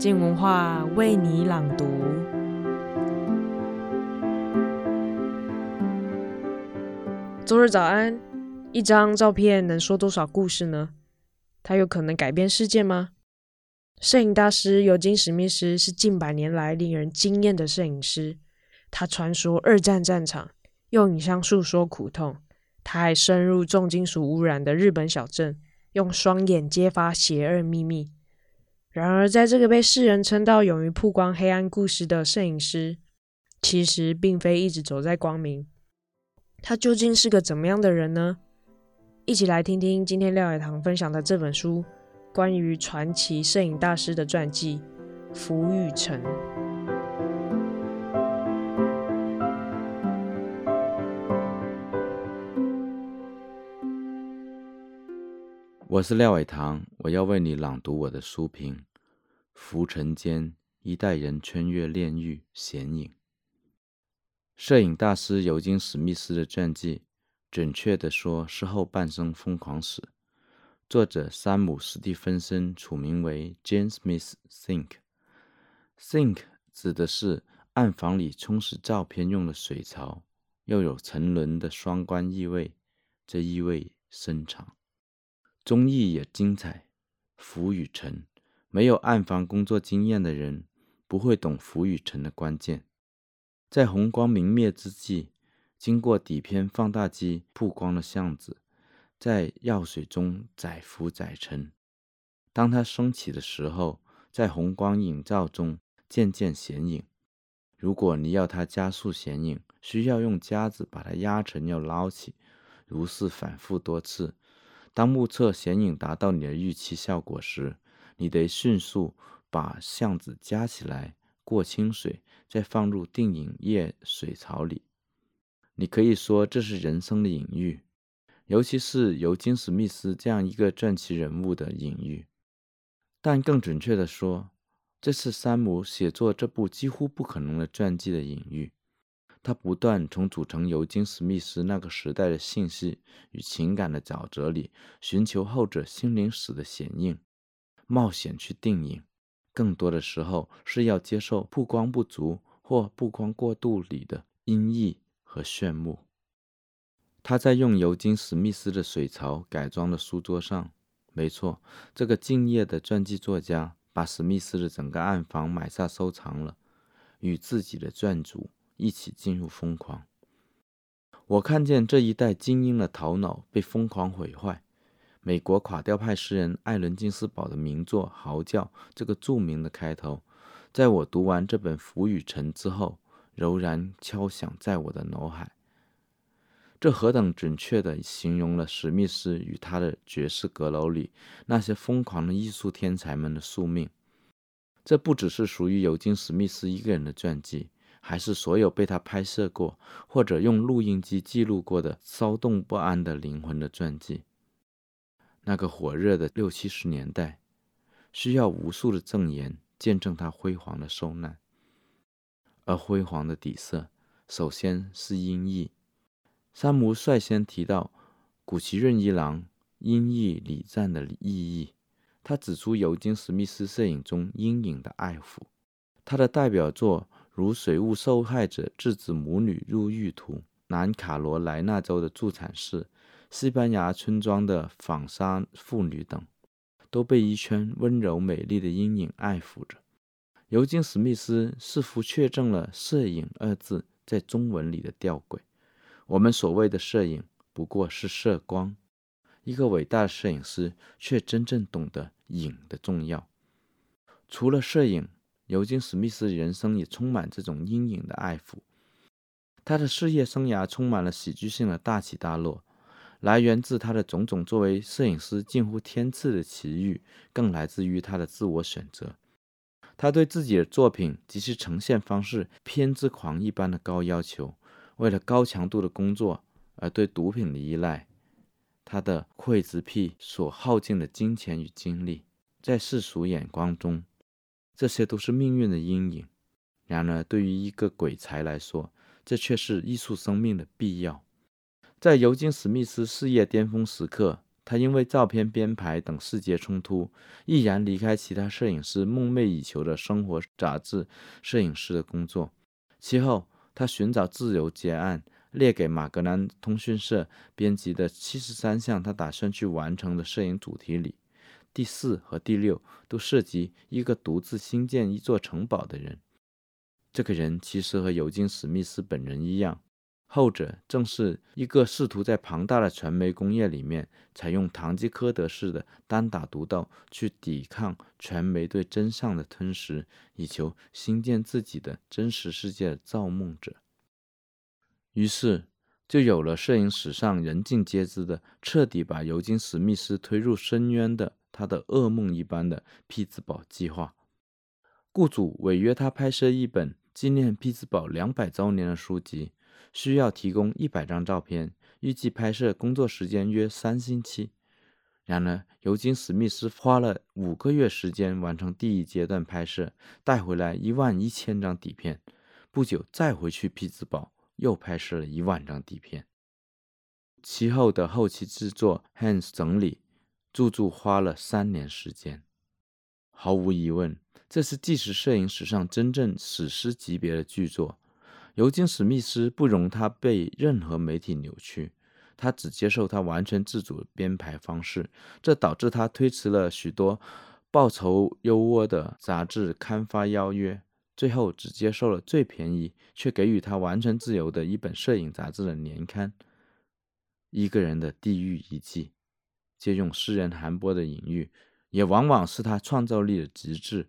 静文化为你朗读。周日早安，一张照片能说多少故事呢？它有可能改变世界吗？摄影大师尤金·史密斯是近百年来令人惊艳的摄影师。他传说二战战场，用影像诉说苦痛。他还深入重金属污染的日本小镇，用双眼揭发邪恶秘密。然而，在这个被世人称道勇于曝光黑暗故事的摄影师，其实并非一直走在光明。他究竟是个怎么样的人呢？一起来听听今天廖海棠分享的这本书，关于传奇摄影大师的传记《福与城》。我是廖伟棠，我要为你朗读我的书评《浮沉间：一代人穿越炼狱显影》。摄影大师尤金·史密斯的传记，准确地说是后半生疯狂史。作者山姆·史蒂芬森署名为 Jane Smith Think。Think 指的是暗房里冲洗照片用的水槽，又有沉沦的双关意味，这意味深长。综艺也精彩。浮与沉，没有暗房工作经验的人不会懂浮与沉的关键。在红光明灭之际，经过底片放大机曝光的巷子，在药水中载浮载沉。当它升起的时候，在红光映照中渐渐显影。如果你要它加速显影，需要用夹子把它压沉又捞起，如是反复多次。当目测显影达到你的预期效果时，你得迅速把相子夹起来，过清水。再放入定影液水槽里，你可以说这是人生的隐喻，尤其是尤金·史密斯这样一个传奇人物的隐喻。但更准确地说，这是山姆写作这部几乎不可能的传记的隐喻。他不断从组成尤金·史密斯那个时代的信息与情感的沼泽里寻求后者心灵史的显映，冒险去定影。更多的时候是要接受曝光不足或曝光过度里的阴翳和炫目。他在用尤金·史密斯的水槽改装的书桌上，没错，这个敬业的传记作家把史密斯的整个暗房买下收藏了，与自己的传主一起进入疯狂。我看见这一代精英的头脑被疯狂毁坏。美国垮掉派诗人艾伦金斯堡的名作《嚎叫》这个著名的开头，在我读完这本《浮与沉》之后，柔然敲响在我的脑海。这何等准确地形容了史密斯与他的爵士阁楼里那些疯狂的艺术天才们的宿命。这不只是属于尤金·史密斯一个人的传记，还是所有被他拍摄过或者用录音机记录过的骚动不安的灵魂的传记。那个火热的六七十年代，需要无数的证言见证他辉煌的受难。而辉煌的底色，首先是阴翳。山姆率先提到古奇润一郎阴翳礼赞的意义。他指出尤金·史密斯摄影中阴影的爱抚。他的代表作如《水雾受害者制止母女入狱图》、南卡罗来纳州的助产士。西班牙村庄的纺纱妇女等，都被一圈温柔美丽的阴影爱抚着。尤金·史密斯似乎确证了“摄影”二字在中文里的吊诡。我们所谓的摄影，不过是摄光。一个伟大的摄影师却真正懂得影的重要。除了摄影，尤金·史密斯的人生也充满这种阴影的爱抚。他的事业生涯充满了喜剧性的大起大落。来源自他的种种作为摄影师近乎天赐的奇遇，更来自于他的自我选择。他对自己的作品及其呈现方式偏执狂一般的高要求，为了高强度的工作而对毒品的依赖，他的刽子癖所耗尽的金钱与精力，在世俗眼光中，这些都是命运的阴影。然而，对于一个鬼才来说，这却是艺术生命的必要。在尤金·史密斯事业巅峰时刻，他因为照片编排等细节冲突，毅然离开其他摄影师梦寐以求的生活杂志摄影师的工作。其后，他寻找自由结案，列给马格南通讯社编辑的七十三项他打算去完成的摄影主题里，第四和第六都涉及一个独自兴建一座城堡的人。这个人其实和尤金·史密斯本人一样。后者正是一个试图在庞大的传媒工业里面采用堂吉诃德式的单打独斗去抵抗传媒对真相的吞噬，以求兴建自己的真实世界的造梦者。于是，就有了摄影史上人尽皆知的、彻底把尤金·史密斯推入深渊的他的噩梦一般的匹兹堡计划。雇主委约他拍摄一本纪念匹兹堡两百周年的书籍。需要提供一百张照片，预计拍摄工作时间约三星期。然而，尤金·史密斯花了五个月时间完成第一阶段拍摄，带回来一万一千张底片。不久，再回去匹兹堡，又拍摄了一万张底片。其后的后期制作，Hans 整理，足足花了三年时间。毫无疑问，这是纪实摄影史上真正史诗级别的巨作。尤金·史密斯不容他被任何媒体扭曲，他只接受他完全自主编排方式，这导致他推迟了许多报酬优渥的杂志刊发邀约，最后只接受了最便宜却给予他完全自由的一本摄影杂志的年刊。一个人的地狱遗迹，借用诗人韩波的隐喻，也往往是他创造力的极致。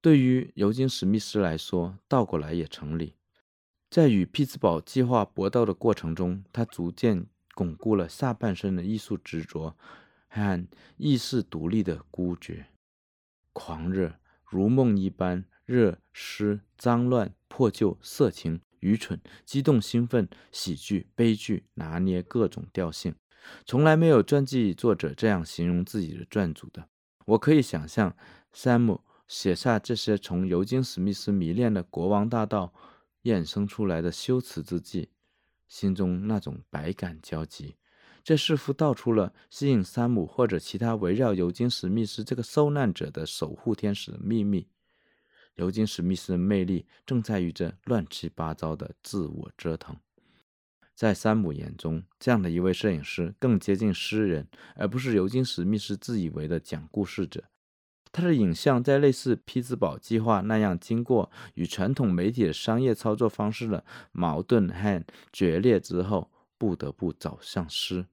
对于尤金·史密斯来说，倒过来也成立。在与匹兹堡计划搏斗的过程中，他逐渐巩固了下半生的艺术执着和意识独立的孤绝。狂热、如梦一般、热、湿、脏乱、破旧、色情、愚蠢、激动、兴奋、喜剧、悲剧，拿捏各种调性，从来没有传记作者这样形容自己的传主的。我可以想象，山姆写下这些从尤金·史密斯迷恋的国王大道。衍生出来的修辞之际，心中那种百感交集，这似乎道出了吸引山姆或者其他围绕尤金·史密斯这个受难者的守护天使的秘密。尤金·史密斯的魅力正在于这乱七八糟的自我折腾。在山姆眼中，这样的一位摄影师更接近诗人，而不是尤金·史密斯自以为的讲故事者。他的影像在类似匹兹堡计划那样经过与传统媒体的商业操作方式的矛盾和决裂之后，不得不走向诗。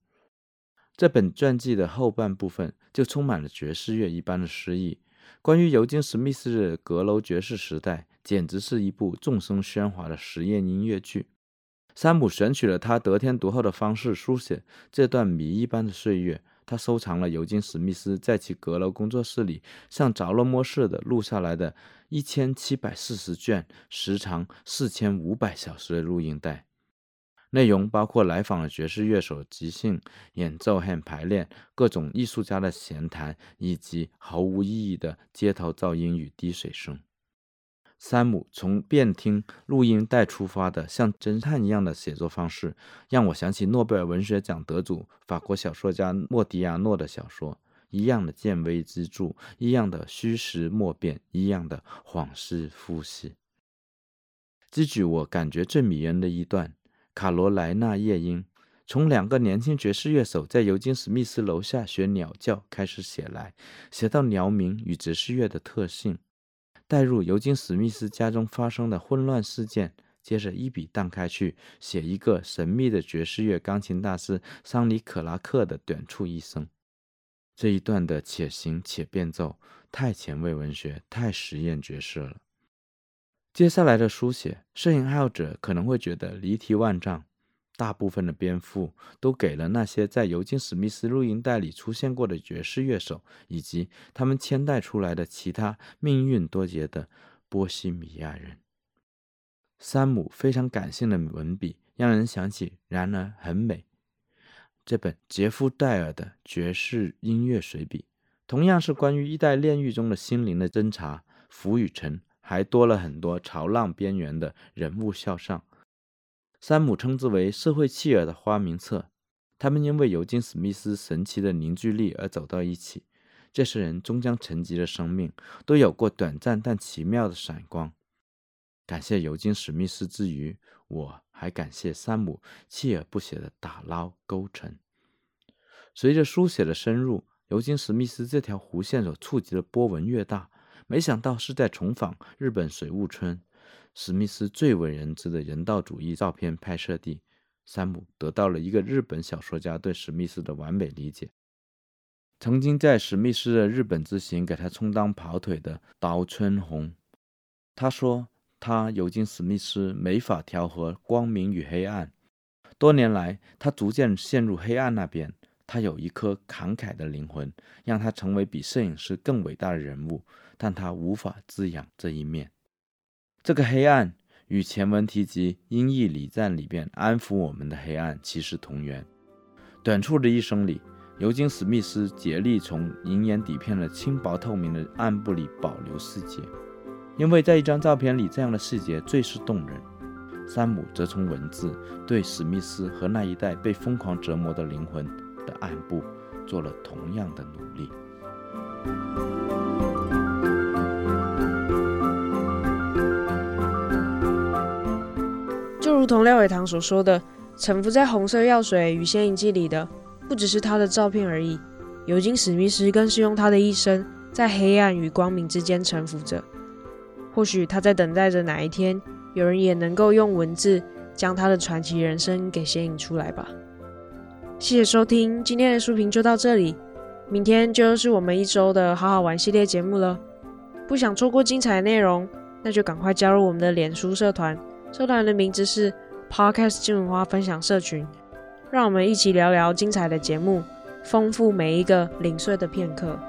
这本传记的后半部分就充满了爵士乐一般的诗意。关于尤金·史密斯的阁楼爵士时代，简直是一部众声喧哗的实验音乐剧。山姆选取了他得天独厚的方式书写这段谜一般的岁月。他收藏了尤金·史密斯在其阁楼工作室里像着了魔似的录下来的一千七百四十卷、时长四千五百小时的录音带，内容包括来访的爵士乐手即兴演奏和排练、各种艺术家的闲谈，以及毫无意义的街头噪音与滴水声。山姆从便听录音带出发的像侦探一样的写作方式，让我想起诺贝尔文学奖得主法国小说家莫迪亚诺的小说，一样的见微知著，一样的虚实莫辨，一样的恍兮惚兮。记举我感觉最迷人的一段：卡罗莱纳夜莺从两个年轻爵士乐手在尤金·史密斯楼下学鸟叫开始写来，写到鸟鸣与爵士乐的特性。带入尤金·史密斯家中发生的混乱事件，接着一笔荡开去写一个神秘的爵士乐钢琴大师桑尼·克拉克的短促一生。这一段的且行且变奏，太前卫文学，太实验爵士了。接下来的书写，摄影爱好者可能会觉得离题万丈。大部分的篇幅都给了那些在尤金·史密斯录音带里出现过的爵士乐手，以及他们牵带出来的其他命运多劫的波西米亚人。山姆非常感性的文笔，让人想起，然而很美。这本杰夫·戴尔的爵士音乐随笔，同样是关于一代炼狱中的心灵的侦查。浮与沉，还多了很多潮浪边缘的人物肖像。山姆称之为“社会契儿”的花名册，他们因为尤金·史密斯神奇的凝聚力而走到一起。这些人终将沉寂的生命都有过短暂但奇妙的闪光。感谢尤金·史密斯之余，我还感谢山姆锲而不舍的打捞勾陈。随着书写的深入，尤金·史密斯这条弧线所触及的波纹越大。没想到是在重访日本水雾村，史密斯最为人知的人道主义照片拍摄地，山姆得到了一个日本小说家对史密斯的完美理解。曾经在史密斯的日本之行给他充当跑腿的岛村红，他说他尤金·史密斯没法调和光明与黑暗，多年来他逐渐陷入黑暗那边。他有一颗慷慨的灵魂，让他成为比摄影师更伟大的人物，但他无法滋养这一面。这个黑暗与前文提及《英译礼赞》里边安抚我们的黑暗其实同源。短促的一生里。尤金·史密斯竭力从银盐底片的轻薄透明的暗部里保留细节，因为在一张照片里，这样的细节最是动人。山姆则从文字对史密斯和那一代被疯狂折磨的灵魂的暗部做了同样的努力。就如同廖伟棠所说的，沉浮在红色药水与显影剂里的。不只是他的照片而已，尤金·史密斯更是用他的一生在黑暗与光明之间沉浮着。或许他在等待着哪一天，有人也能够用文字将他的传奇人生给显影出来吧。谢谢收听，今天的书评就到这里，明天就是我们一周的好好玩系列节目了。不想错过精彩内容，那就赶快加入我们的脸书社团，社团的名字是 Podcast 金文花分享社群。让我们一起聊聊精彩的节目，丰富每一个零碎的片刻。